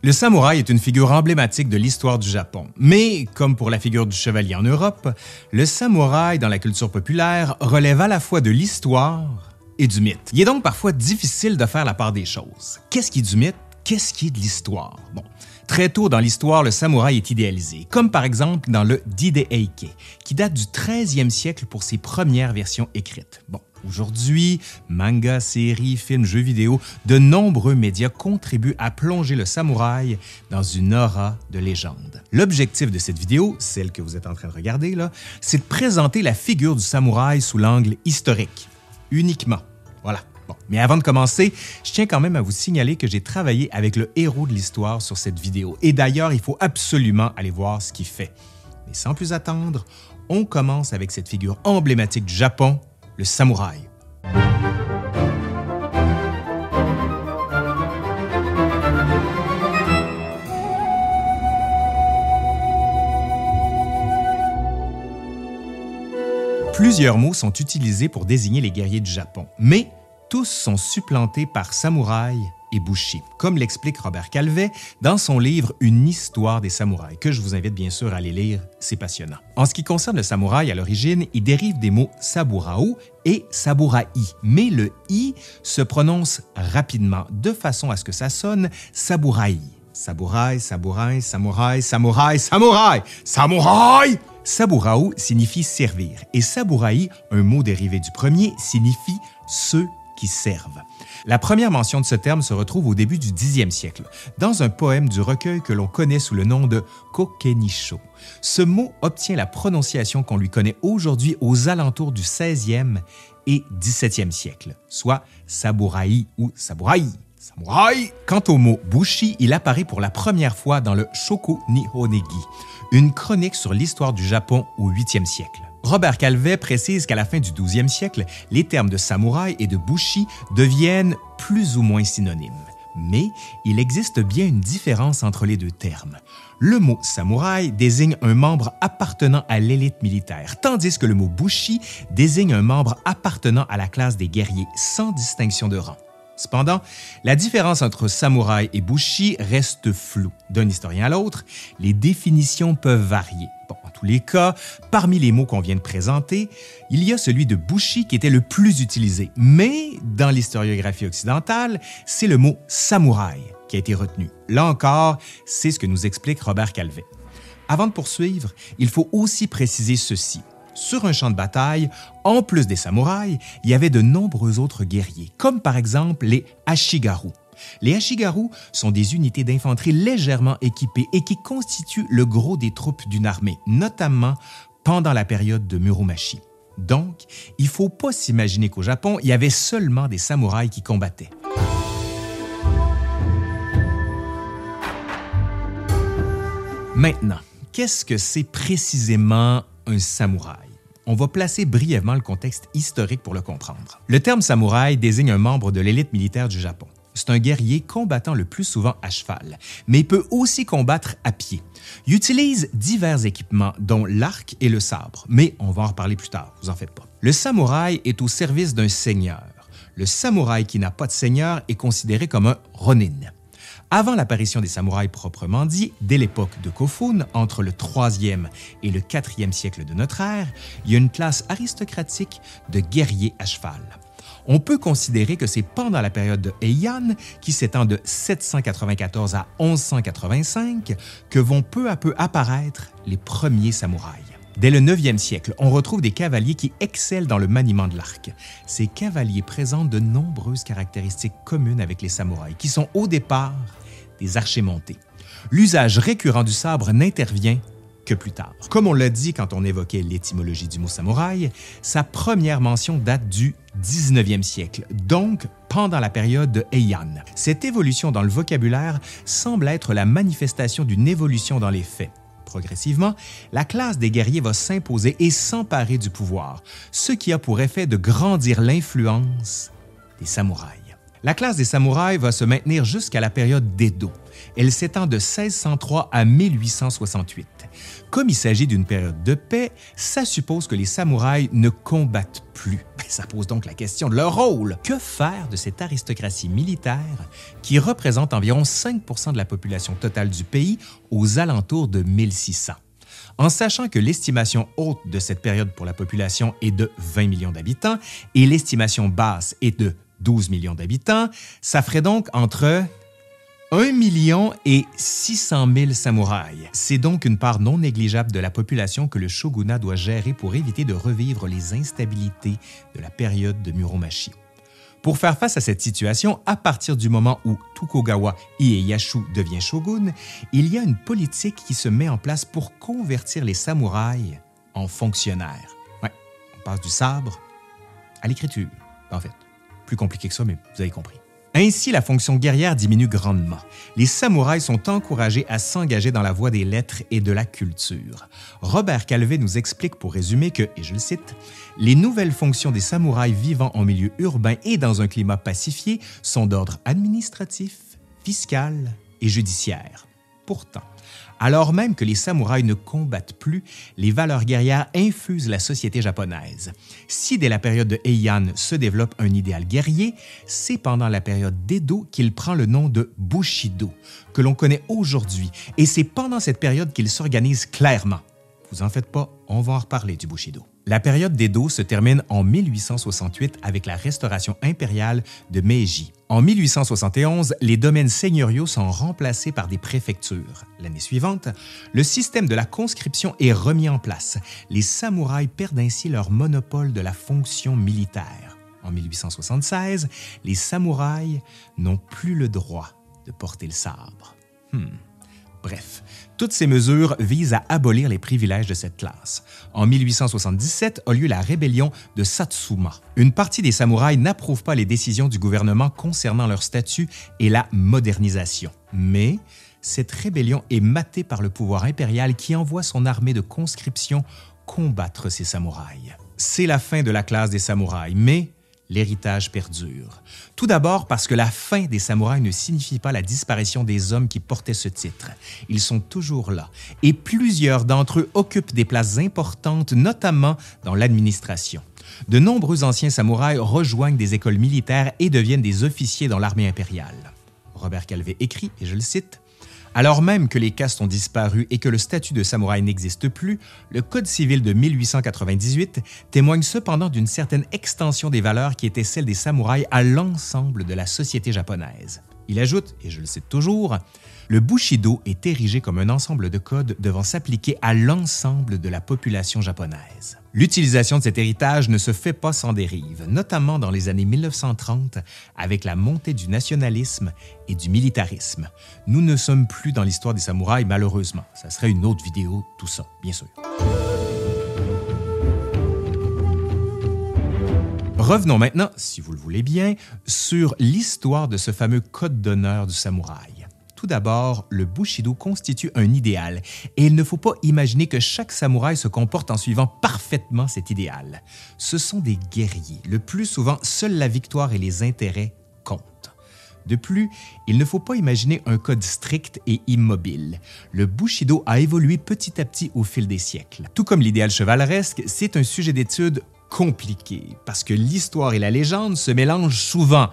Le samouraï est une figure emblématique de l'histoire du Japon. Mais, comme pour la figure du chevalier en Europe, le samouraï dans la culture populaire relève à la fois de l'histoire et du mythe. Il est donc parfois difficile de faire la part des choses. Qu'est-ce qui est du mythe? Qu'est-ce qui est de l'histoire? Bon, Très tôt dans l'histoire, le samouraï est idéalisé, comme par exemple dans le Dideheike, qui date du 13e siècle pour ses premières versions écrites. Bon, Aujourd'hui, manga, séries, films, jeux vidéo, de nombreux médias contribuent à plonger le samouraï dans une aura de légende. L'objectif de cette vidéo, celle que vous êtes en train de regarder là, c'est de présenter la figure du samouraï sous l'angle historique, uniquement. Voilà. Bon. Mais avant de commencer, je tiens quand même à vous signaler que j'ai travaillé avec le héros de l'histoire sur cette vidéo. Et d'ailleurs, il faut absolument aller voir ce qu'il fait. Mais sans plus attendre, on commence avec cette figure emblématique du Japon, le samouraï. Plusieurs mots sont utilisés pour désigner les guerriers du Japon, mais tous sont supplantés par samouraï et bushi, comme l'explique Robert Calvet dans son livre Une histoire des samouraïs, que je vous invite bien sûr à aller lire, c'est passionnant. En ce qui concerne le samouraï, à l'origine, il dérive des mots saburao et saburaï, mais le i se prononce rapidement, de façon à ce que ça sonne sabouraï. Sabouraï, sabouraï, samouraï, samouraï, samouraï, samouraï! Saburao signifie servir et sabouraï, un mot dérivé du premier, signifie ceux qui servent. La première mention de ce terme se retrouve au début du 10e siècle, dans un poème du recueil que l'on connaît sous le nom de Kokenisho. Ce mot obtient la prononciation qu'on lui connaît aujourd'hui aux alentours du 16e et 17e siècle, soit sabouraï ou. Samouraï. Quant au mot bushi, il apparaît pour la première fois dans le Shoku Nihonegi, une chronique sur l'histoire du Japon au 8e siècle. Robert Calvet précise qu'à la fin du 12e siècle, les termes de samouraï et de bushi deviennent plus ou moins synonymes. Mais il existe bien une différence entre les deux termes. Le mot samouraï désigne un membre appartenant à l'élite militaire, tandis que le mot bushi désigne un membre appartenant à la classe des guerriers sans distinction de rang. Cependant, la différence entre samouraï et bushi reste floue. D'un historien à l'autre, les définitions peuvent varier. En tous les cas, parmi les mots qu'on vient de présenter, il y a celui de bushi qui était le plus utilisé, mais dans l'historiographie occidentale, c'est le mot samouraï qui a été retenu. Là encore, c'est ce que nous explique Robert Calvet. Avant de poursuivre, il faut aussi préciser ceci sur un champ de bataille, en plus des samouraïs, il y avait de nombreux autres guerriers, comme par exemple les Ashigaru. Les Ashigaru sont des unités d'infanterie légèrement équipées et qui constituent le gros des troupes d'une armée, notamment pendant la période de Muromachi. Donc, il ne faut pas s'imaginer qu'au Japon, il y avait seulement des samouraïs qui combattaient. Maintenant, qu'est-ce que c'est précisément un samouraï? On va placer brièvement le contexte historique pour le comprendre. Le terme samouraï désigne un membre de l'élite militaire du Japon. C'est un guerrier combattant le plus souvent à cheval, mais peut aussi combattre à pied. Il utilise divers équipements, dont l'arc et le sabre, mais on va en reparler plus tard, vous en faites pas. Le samouraï est au service d'un seigneur. Le samouraï qui n'a pas de seigneur est considéré comme un ronin. Avant l'apparition des samouraïs proprement dit, dès l'époque de Kofun, entre le 3e et le 4e siècle de notre ère, il y a une classe aristocratique de guerriers à cheval. On peut considérer que c'est pendant la période de Heian, qui s'étend de 794 à 1185, que vont peu à peu apparaître les premiers samouraïs. Dès le 9e siècle, on retrouve des cavaliers qui excellent dans le maniement de l'arc. Ces cavaliers présentent de nombreuses caractéristiques communes avec les samouraïs, qui sont au départ des archers montés. L'usage récurrent du sabre n'intervient que plus tard. Comme on l'a dit quand on évoquait l'étymologie du mot samouraï, sa première mention date du 19e siècle, donc pendant la période de Heian. Cette évolution dans le vocabulaire semble être la manifestation d'une évolution dans les faits. Progressivement, la classe des guerriers va s'imposer et s'emparer du pouvoir, ce qui a pour effet de grandir l'influence des samouraïs. La classe des samouraïs va se maintenir jusqu'à la période d'Edo. Elle s'étend de 1603 à 1868. Comme il s'agit d'une période de paix, ça suppose que les samouraïs ne combattent plus. Ça pose donc la question de leur rôle. Que faire de cette aristocratie militaire qui représente environ 5% de la population totale du pays aux alentours de 1600? En sachant que l'estimation haute de cette période pour la population est de 20 millions d'habitants et l'estimation basse est de 12 millions d'habitants, ça ferait donc entre 1 million et 600 000 samouraïs. C'est donc une part non négligeable de la population que le shogunat doit gérer pour éviter de revivre les instabilités de la période de Muromachi. Pour faire face à cette situation, à partir du moment où Tokugawa Ieyasu devient shogun, il y a une politique qui se met en place pour convertir les samouraïs en fonctionnaires. On passe du sabre à l'écriture, en fait. Plus compliqué que ça, mais vous avez compris. Ainsi, la fonction guerrière diminue grandement. Les samouraïs sont encouragés à s'engager dans la voie des lettres et de la culture. Robert Calvet nous explique pour résumer que, et je le cite, Les nouvelles fonctions des samouraïs vivant en milieu urbain et dans un climat pacifié sont d'ordre administratif, fiscal et judiciaire. Pourtant, alors même que les samouraïs ne combattent plus, les valeurs guerrières infusent la société japonaise. Si dès la période de Heian se développe un idéal guerrier, c'est pendant la période d'Edo qu'il prend le nom de Bushido, que l'on connaît aujourd'hui, et c'est pendant cette période qu'il s'organise clairement. Vous en faites pas, on va en reparler du Bushido. La période d'Edo se termine en 1868 avec la restauration impériale de Meiji. En 1871, les domaines seigneuriaux sont remplacés par des préfectures. L'année suivante, le système de la conscription est remis en place. Les samouraïs perdent ainsi leur monopole de la fonction militaire. En 1876, les samouraïs n'ont plus le droit de porter le sabre. Hmm. Bref, toutes ces mesures visent à abolir les privilèges de cette classe. En 1877 a lieu la rébellion de Satsuma. Une partie des samouraïs n'approuve pas les décisions du gouvernement concernant leur statut et la modernisation. Mais cette rébellion est matée par le pouvoir impérial qui envoie son armée de conscription combattre ces samouraïs. C'est la fin de la classe des samouraïs, mais l'héritage perdure. Tout d'abord parce que la fin des samouraïs ne signifie pas la disparition des hommes qui portaient ce titre. Ils sont toujours là et plusieurs d'entre eux occupent des places importantes, notamment dans l'administration. De nombreux anciens samouraïs rejoignent des écoles militaires et deviennent des officiers dans l'armée impériale. Robert Calvet écrit, et je le cite, alors même que les castes ont disparu et que le statut de samouraï n'existe plus, le Code civil de 1898 témoigne cependant d'une certaine extension des valeurs qui étaient celles des samouraïs à l'ensemble de la société japonaise. Il ajoute, et je le cite toujours, le Bushido est érigé comme un ensemble de codes devant s'appliquer à l'ensemble de la population japonaise. L'utilisation de cet héritage ne se fait pas sans dérive, notamment dans les années 1930 avec la montée du nationalisme et du militarisme. Nous ne sommes plus dans l'histoire des samouraïs, malheureusement. Ça serait une autre vidéo, tout ça, bien sûr. Revenons maintenant, si vous le voulez bien, sur l'histoire de ce fameux code d'honneur du samouraï. Tout d'abord, le Bushido constitue un idéal et il ne faut pas imaginer que chaque samouraï se comporte en suivant parfaitement cet idéal. Ce sont des guerriers. Le plus souvent, seule la victoire et les intérêts comptent. De plus, il ne faut pas imaginer un code strict et immobile. Le Bushido a évolué petit à petit au fil des siècles. Tout comme l'idéal chevaleresque, c'est un sujet d'étude compliqué parce que l'histoire et la légende se mélangent souvent,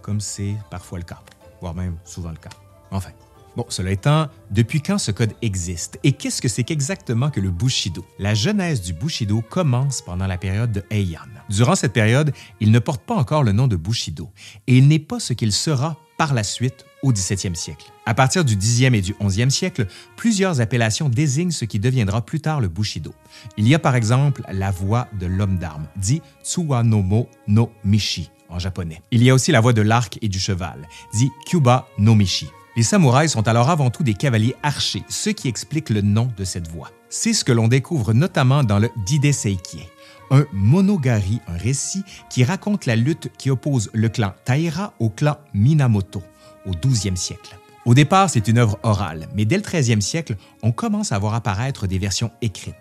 comme c'est parfois le cas, voire même souvent le cas. Enfin. Bon, cela étant, depuis quand ce code existe et qu'est-ce que c'est qu'exactement que le Bushido? La genèse du Bushido commence pendant la période de Heian. Durant cette période, il ne porte pas encore le nom de Bushido et il n'est pas ce qu'il sera par la suite au 17e siècle. À partir du 10e et du 11e siècle, plusieurs appellations désignent ce qui deviendra plus tard le Bushido. Il y a par exemple la voie de l'homme d'armes, dit Tsuwanomo no Mishi en japonais. Il y a aussi la voie de l'arc et du cheval, dit Kyuba no Mishi. Les samouraïs sont alors avant tout des cavaliers archers, ce qui explique le nom de cette voie. C'est ce que l'on découvre notamment dans le Dide Seikie, un monogari, un récit qui raconte la lutte qui oppose le clan Taira au clan Minamoto au 12e siècle. Au départ, c'est une œuvre orale, mais dès le 13e siècle, on commence à voir apparaître des versions écrites.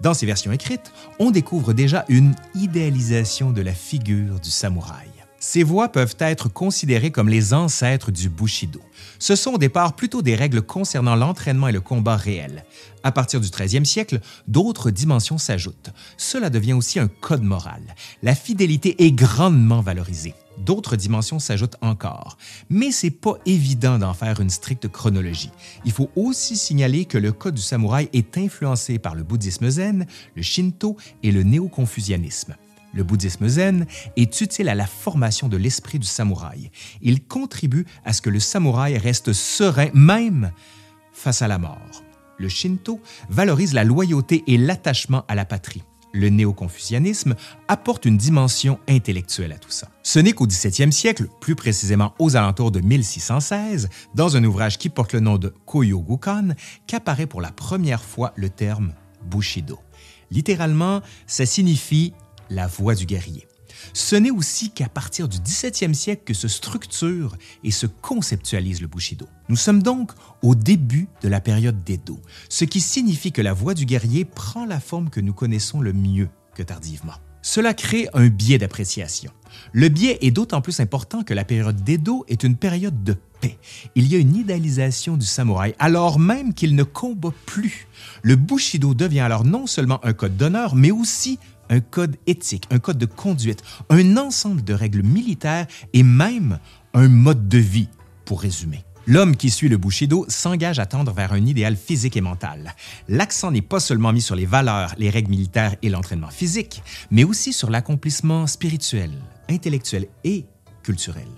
Dans ces versions écrites, on découvre déjà une idéalisation de la figure du samouraï. Ces voies peuvent être considérées comme les ancêtres du Bushido. Ce sont au départ plutôt des règles concernant l'entraînement et le combat réel. À partir du 13e siècle, d'autres dimensions s'ajoutent. Cela devient aussi un code moral. La fidélité est grandement valorisée. D'autres dimensions s'ajoutent encore, mais c'est pas évident d'en faire une stricte chronologie. Il faut aussi signaler que le code du samouraï est influencé par le bouddhisme zen, le shinto et le néo-confucianisme. Le bouddhisme zen est utile à la formation de l'esprit du samouraï. Il contribue à ce que le samouraï reste serein même face à la mort. Le shinto valorise la loyauté et l'attachement à la patrie. Le néo-confucianisme apporte une dimension intellectuelle à tout ça. Ce n'est qu'au 17e siècle, plus précisément aux alentours de 1616, dans un ouvrage qui porte le nom de Koyogukan, qu'apparaît pour la première fois le terme Bushido. Littéralement, ça signifie la voie du guerrier. Ce n'est aussi qu'à partir du 17e siècle que se structure et se conceptualise le Bushido. Nous sommes donc au début de la période d'Edo, ce qui signifie que la voie du guerrier prend la forme que nous connaissons le mieux que tardivement. Cela crée un biais d'appréciation. Le biais est d'autant plus important que la période d'Edo est une période de paix. Il y a une idéalisation du samouraï alors même qu'il ne combat plus. Le Bushido devient alors non seulement un code d'honneur, mais aussi un code éthique, un code de conduite, un ensemble de règles militaires et même un mode de vie, pour résumer. L'homme qui suit le Bushido s'engage à tendre vers un idéal physique et mental. L'accent n'est pas seulement mis sur les valeurs, les règles militaires et l'entraînement physique, mais aussi sur l'accomplissement spirituel, intellectuel et culturel.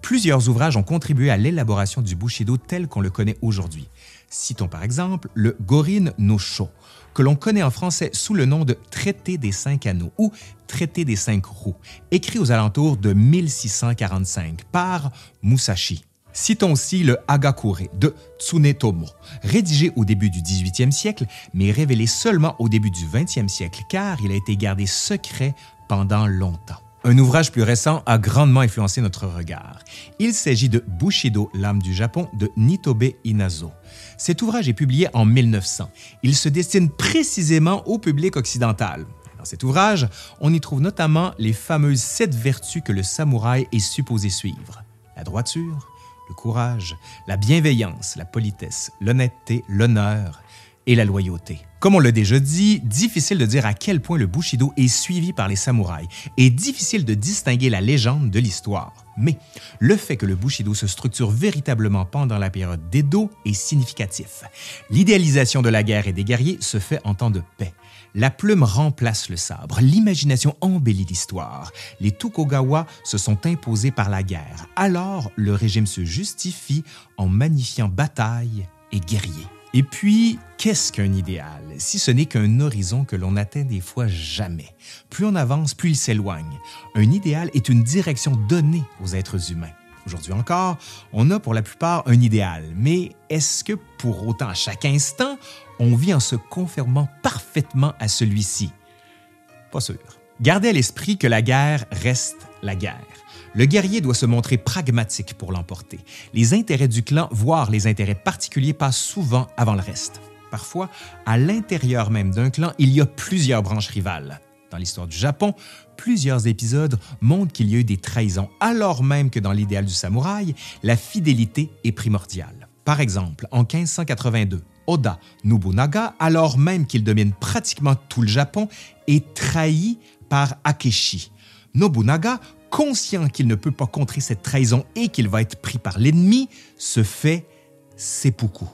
Plusieurs ouvrages ont contribué à l'élaboration du Bushido tel qu'on le connaît aujourd'hui. Citons par exemple le Gorin no Sho, que l'on connaît en français sous le nom de Traité des cinq anneaux ou Traité des cinq roues, écrit aux alentours de 1645 par Musashi. Citons aussi le Hagakure de Tsunetomo, rédigé au début du 18e siècle, mais révélé seulement au début du 20e siècle car il a été gardé secret pendant longtemps. Un ouvrage plus récent a grandement influencé notre regard. Il s'agit de Bushido, l'âme du Japon de Nitobe Inazo. Cet ouvrage est publié en 1900. Il se destine précisément au public occidental. Dans cet ouvrage, on y trouve notamment les fameuses sept vertus que le samouraï est supposé suivre. La droiture, le courage, la bienveillance, la politesse, l'honnêteté, l'honneur et la loyauté. Comme on l'a déjà dit, difficile de dire à quel point le Bushido est suivi par les samouraïs et difficile de distinguer la légende de l'histoire. Mais le fait que le Bushido se structure véritablement pendant la période d'Edo est significatif. L'idéalisation de la guerre et des guerriers se fait en temps de paix. La plume remplace le sabre, l'imagination embellit l'histoire. Les Tokugawa se sont imposés par la guerre, alors le régime se justifie en magnifiant bataille et guerriers. Et puis, qu'est-ce qu'un idéal, si ce n'est qu'un horizon que l'on n'atteint des fois jamais? Plus on avance, plus il s'éloigne. Un idéal est une direction donnée aux êtres humains. Aujourd'hui encore, on a pour la plupart un idéal, mais est-ce que pour autant à chaque instant, on vit en se conformant parfaitement à celui-ci? Pas sûr. Gardez à l'esprit que la guerre reste la guerre. Le guerrier doit se montrer pragmatique pour l'emporter. Les intérêts du clan, voire les intérêts particuliers, passent souvent avant le reste. Parfois, à l'intérieur même d'un clan, il y a plusieurs branches rivales. Dans l'histoire du Japon, plusieurs épisodes montrent qu'il y a eu des trahisons, alors même que dans l'idéal du samouraï, la fidélité est primordiale. Par exemple, en 1582, Oda Nobunaga, alors même qu'il domine pratiquement tout le Japon, est trahi par Akeshi. Nobunaga conscient qu'il ne peut pas contrer cette trahison et qu'il va être pris par l'ennemi, se fait seppuku.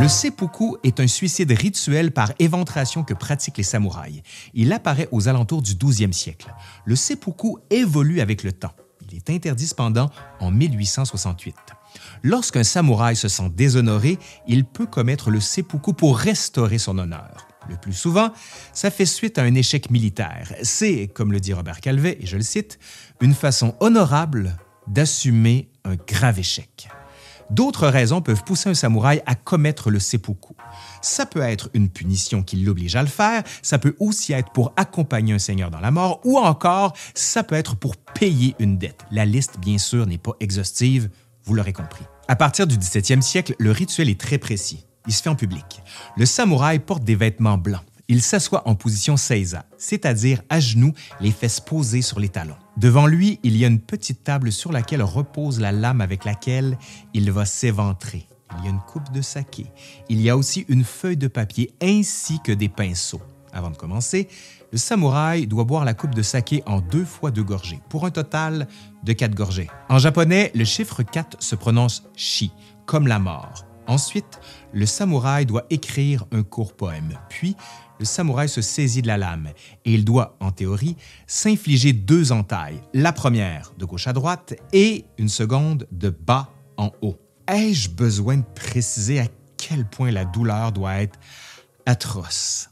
Le seppuku est un suicide rituel par éventration que pratiquent les samouraïs. Il apparaît aux alentours du 12e siècle. Le seppuku évolue avec le temps. Il est interdit cependant en 1868. Lorsqu'un samouraï se sent déshonoré, il peut commettre le seppuku pour restaurer son honneur. Le plus souvent, ça fait suite à un échec militaire. C'est, comme le dit Robert Calvet, et je le cite, une façon honorable d'assumer un grave échec. D'autres raisons peuvent pousser un samouraï à commettre le seppuku. Ça peut être une punition qui l'oblige à le faire, ça peut aussi être pour accompagner un seigneur dans la mort, ou encore ça peut être pour payer une dette. La liste, bien sûr, n'est pas exhaustive, vous l'aurez compris. À partir du 17e siècle, le rituel est très précis. Il se fait en public. Le samouraï porte des vêtements blancs. Il s'assoit en position seiza, c'est-à-dire à genoux, les fesses posées sur les talons. Devant lui, il y a une petite table sur laquelle repose la lame avec laquelle il va s'éventrer. Il y a une coupe de saké. Il y a aussi une feuille de papier ainsi que des pinceaux. Avant de commencer, le samouraï doit boire la coupe de saké en deux fois deux gorgées, pour un total de quatre gorgées. En japonais, le chiffre 4 se prononce shi, comme la mort. Ensuite, le samouraï doit écrire un court poème. Puis, le samouraï se saisit de la lame et il doit, en théorie, s'infliger deux entailles, la première de gauche à droite et une seconde de bas en haut. Ai-je besoin de préciser à quel point la douleur doit être atroce,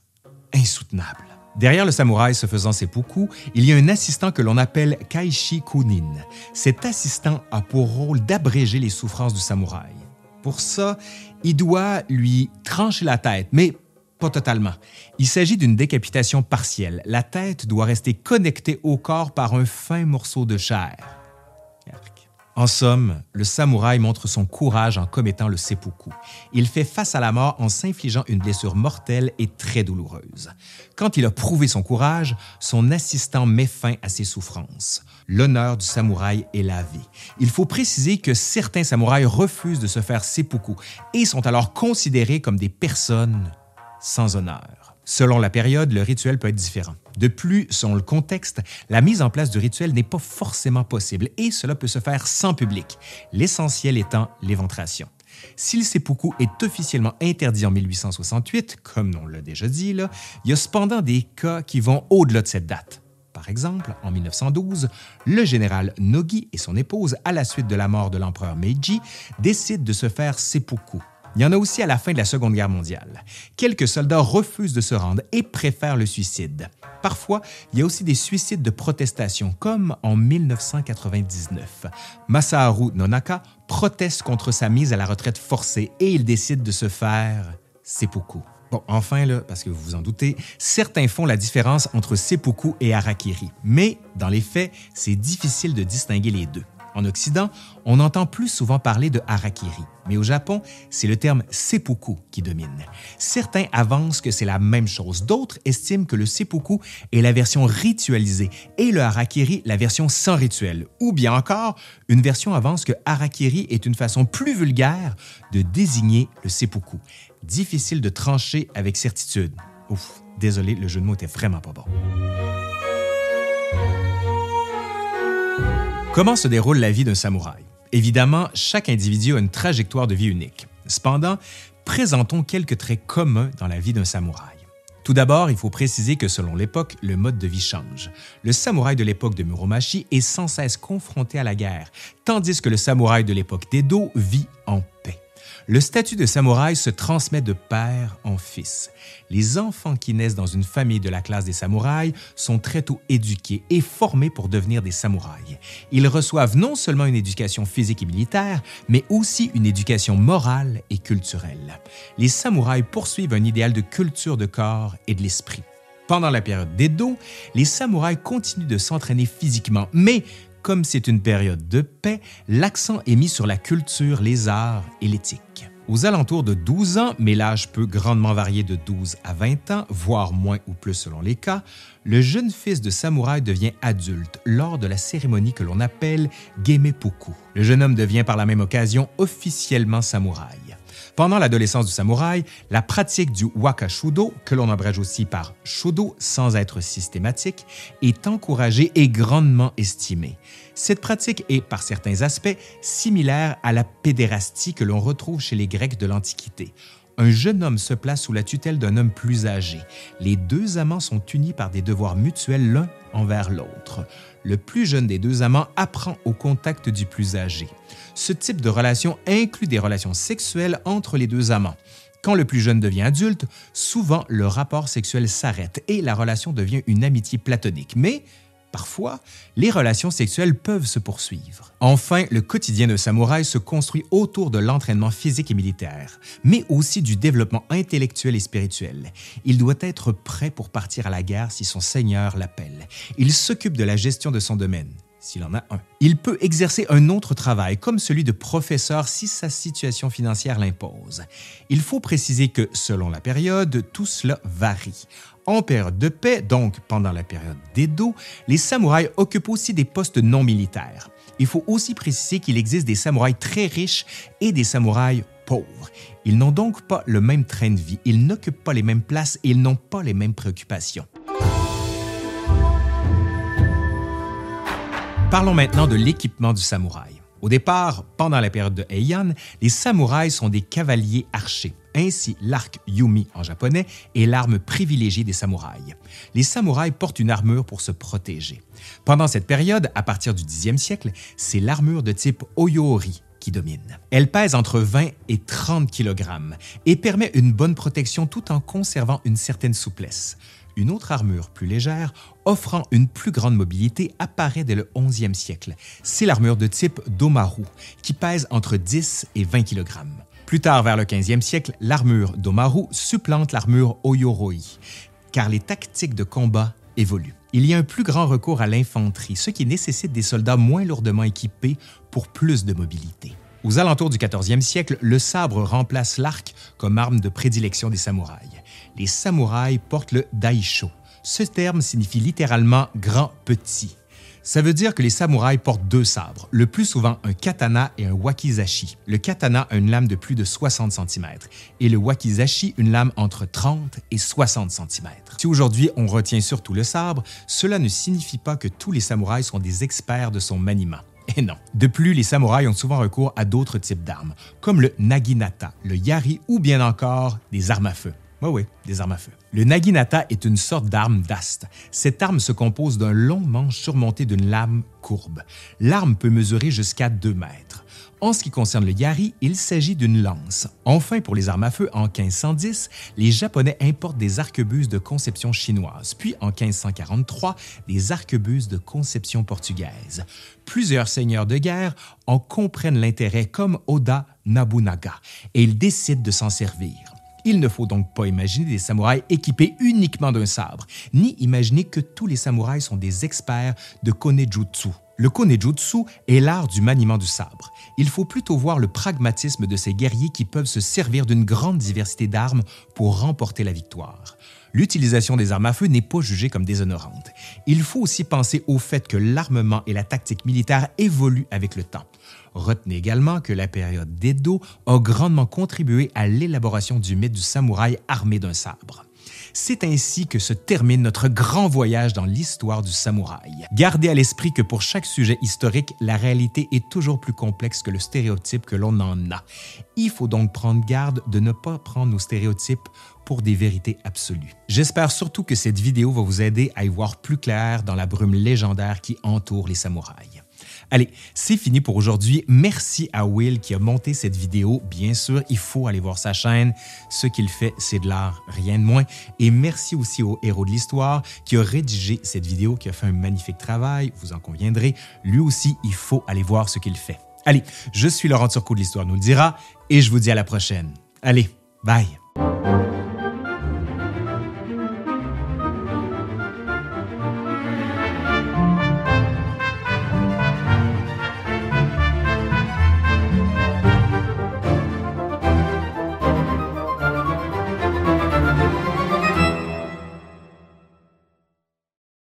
insoutenable? Derrière le samouraï se faisant seppuku, il y a un assistant que l'on appelle Kaishi Kunin. Cet assistant a pour rôle d'abréger les souffrances du samouraï. Pour ça, il doit lui trancher la tête, mais pas totalement. Il s'agit d'une décapitation partielle. La tête doit rester connectée au corps par un fin morceau de chair. En somme, le samouraï montre son courage en commettant le seppuku. Il fait face à la mort en s'infligeant une blessure mortelle et très douloureuse. Quand il a prouvé son courage, son assistant met fin à ses souffrances. L'honneur du samouraï est lavé. Il faut préciser que certains samouraïs refusent de se faire seppuku et sont alors considérés comme des personnes sans honneur. Selon la période, le rituel peut être différent. De plus, selon le contexte, la mise en place du rituel n'est pas forcément possible et cela peut se faire sans public, l'essentiel étant l'éventration. Si le seppuku est officiellement interdit en 1868, comme on l'a déjà dit, il y a cependant des cas qui vont au-delà de cette date. Par exemple, en 1912, le général Nogi et son épouse, à la suite de la mort de l'empereur Meiji, décident de se faire seppuku. Il y en a aussi à la fin de la Seconde Guerre mondiale. Quelques soldats refusent de se rendre et préfèrent le suicide. Parfois, il y a aussi des suicides de protestation, comme en 1999. Masaharu Nonaka proteste contre sa mise à la retraite forcée et il décide de se faire seppuku. Bon, enfin, là, parce que vous vous en doutez, certains font la différence entre seppuku et harakiri, mais dans les faits, c'est difficile de distinguer les deux. En Occident, on entend plus souvent parler de harakiri, mais au Japon, c'est le terme seppuku qui domine. Certains avancent que c'est la même chose, d'autres estiment que le seppuku est la version ritualisée et le harakiri la version sans rituel, ou bien encore, une version avance que harakiri est une façon plus vulgaire de désigner le seppuku. Difficile de trancher avec certitude. Ouf, désolé, le jeu de mots était vraiment pas bon. Comment se déroule la vie d'un samouraï? Évidemment, chaque individu a une trajectoire de vie unique. Cependant, présentons quelques traits communs dans la vie d'un samouraï. Tout d'abord, il faut préciser que selon l'époque, le mode de vie change. Le samouraï de l'époque de Muromachi est sans cesse confronté à la guerre, tandis que le samouraï de l'époque d'Edo vit en paix. Le statut de samouraï se transmet de père en fils. Les enfants qui naissent dans une famille de la classe des samouraïs sont très tôt éduqués et formés pour devenir des samouraïs. Ils reçoivent non seulement une éducation physique et militaire, mais aussi une éducation morale et culturelle. Les samouraïs poursuivent un idéal de culture de corps et de l'esprit. Pendant la période d'Edo, les samouraïs continuent de s'entraîner physiquement, mais comme c'est une période de paix, l'accent est mis sur la culture, les arts et l'éthique. Aux alentours de 12 ans, mais l'âge peut grandement varier de 12 à 20 ans, voire moins ou plus selon les cas, le jeune fils de samouraï devient adulte lors de la cérémonie que l'on appelle Gemepuku. Le jeune homme devient par la même occasion officiellement samouraï. Pendant l'adolescence du samouraï, la pratique du wakashudo, que l'on abrège aussi par shudo sans être systématique, est encouragée et grandement estimée. Cette pratique est, par certains aspects, similaire à la pédérastie que l'on retrouve chez les Grecs de l'Antiquité. Un jeune homme se place sous la tutelle d'un homme plus âgé. Les deux amants sont unis par des devoirs mutuels l'un envers l'autre. Le plus jeune des deux amants apprend au contact du plus âgé. Ce type de relation inclut des relations sexuelles entre les deux amants. Quand le plus jeune devient adulte, souvent le rapport sexuel s'arrête et la relation devient une amitié platonique. Mais Parfois, les relations sexuelles peuvent se poursuivre. Enfin, le quotidien de samouraï se construit autour de l'entraînement physique et militaire, mais aussi du développement intellectuel et spirituel. Il doit être prêt pour partir à la guerre si son seigneur l'appelle. Il s'occupe de la gestion de son domaine s'il en a un. Il peut exercer un autre travail, comme celui de professeur, si sa situation financière l'impose. Il faut préciser que, selon la période, tout cela varie. En période de paix, donc pendant la période d'Edo, les samouraïs occupent aussi des postes non militaires. Il faut aussi préciser qu'il existe des samouraïs très riches et des samouraïs pauvres. Ils n'ont donc pas le même train de vie, ils n'occupent pas les mêmes places et ils n'ont pas les mêmes préoccupations. Parlons maintenant de l'équipement du samouraï. Au départ, pendant la période de Heian, les samouraïs sont des cavaliers archers. Ainsi, l'arc yumi en japonais est l'arme privilégiée des samouraïs. Les samouraïs portent une armure pour se protéger. Pendant cette période, à partir du 10e siècle, c'est l'armure de type oyori qui domine. Elle pèse entre 20 et 30 kg et permet une bonne protection tout en conservant une certaine souplesse. Une autre armure plus légère, offrant une plus grande mobilité, apparaît dès le 11e siècle. C'est l'armure de type Domaru, qui pèse entre 10 et 20 kg. Plus tard, vers le 15e siècle, l'armure Domaru supplante l'armure Oyoroi, car les tactiques de combat évoluent. Il y a un plus grand recours à l'infanterie, ce qui nécessite des soldats moins lourdement équipés pour plus de mobilité. Aux alentours du 14e siècle, le sabre remplace l'arc comme arme de prédilection des samouraïs. Les samouraïs portent le daisho. Ce terme signifie littéralement grand petit. Ça veut dire que les samouraïs portent deux sabres, le plus souvent un katana et un wakizashi. Le katana a une lame de plus de 60 cm et le wakizashi une lame entre 30 et 60 cm. Si aujourd'hui on retient surtout le sabre, cela ne signifie pas que tous les samouraïs sont des experts de son maniement. Et non. De plus, les samouraïs ont souvent recours à d'autres types d'armes, comme le naginata, le yari ou bien encore des armes à feu. Oui, oui, des armes à feu. Le naginata est une sorte d'arme d'aste. Cette arme se compose d'un long manche surmonté d'une lame courbe. L'arme peut mesurer jusqu'à 2 mètres. En ce qui concerne le yari, il s'agit d'une lance. Enfin, pour les armes à feu, en 1510, les Japonais importent des arquebuses de conception chinoise, puis en 1543, des arquebuses de conception portugaise. Plusieurs seigneurs de guerre en comprennent l'intérêt comme Oda Nobunaga et ils décident de s'en servir. Il ne faut donc pas imaginer des samouraïs équipés uniquement d'un sabre, ni imaginer que tous les samouraïs sont des experts de konejutsu. Le konejutsu est l'art du maniement du sabre. Il faut plutôt voir le pragmatisme de ces guerriers qui peuvent se servir d'une grande diversité d'armes pour remporter la victoire. L'utilisation des armes à feu n'est pas jugée comme déshonorante. Il faut aussi penser au fait que l'armement et la tactique militaire évoluent avec le temps. Retenez également que la période d'Edo a grandement contribué à l'élaboration du mythe du samouraï armé d'un sabre. C'est ainsi que se termine notre grand voyage dans l'histoire du samouraï. Gardez à l'esprit que pour chaque sujet historique, la réalité est toujours plus complexe que le stéréotype que l'on en a. Il faut donc prendre garde de ne pas prendre nos stéréotypes pour des vérités absolues. J'espère surtout que cette vidéo va vous aider à y voir plus clair dans la brume légendaire qui entoure les samouraïs. Allez, c'est fini pour aujourd'hui. Merci à Will qui a monté cette vidéo. Bien sûr, il faut aller voir sa chaîne. Ce qu'il fait, c'est de l'art, rien de moins. Et merci aussi au héros de l'histoire qui a rédigé cette vidéo, qui a fait un magnifique travail, vous en conviendrez. Lui aussi, il faut aller voir ce qu'il fait. Allez, je suis Laurent Turcot de l'Histoire nous le dira et je vous dis à la prochaine. Allez, bye!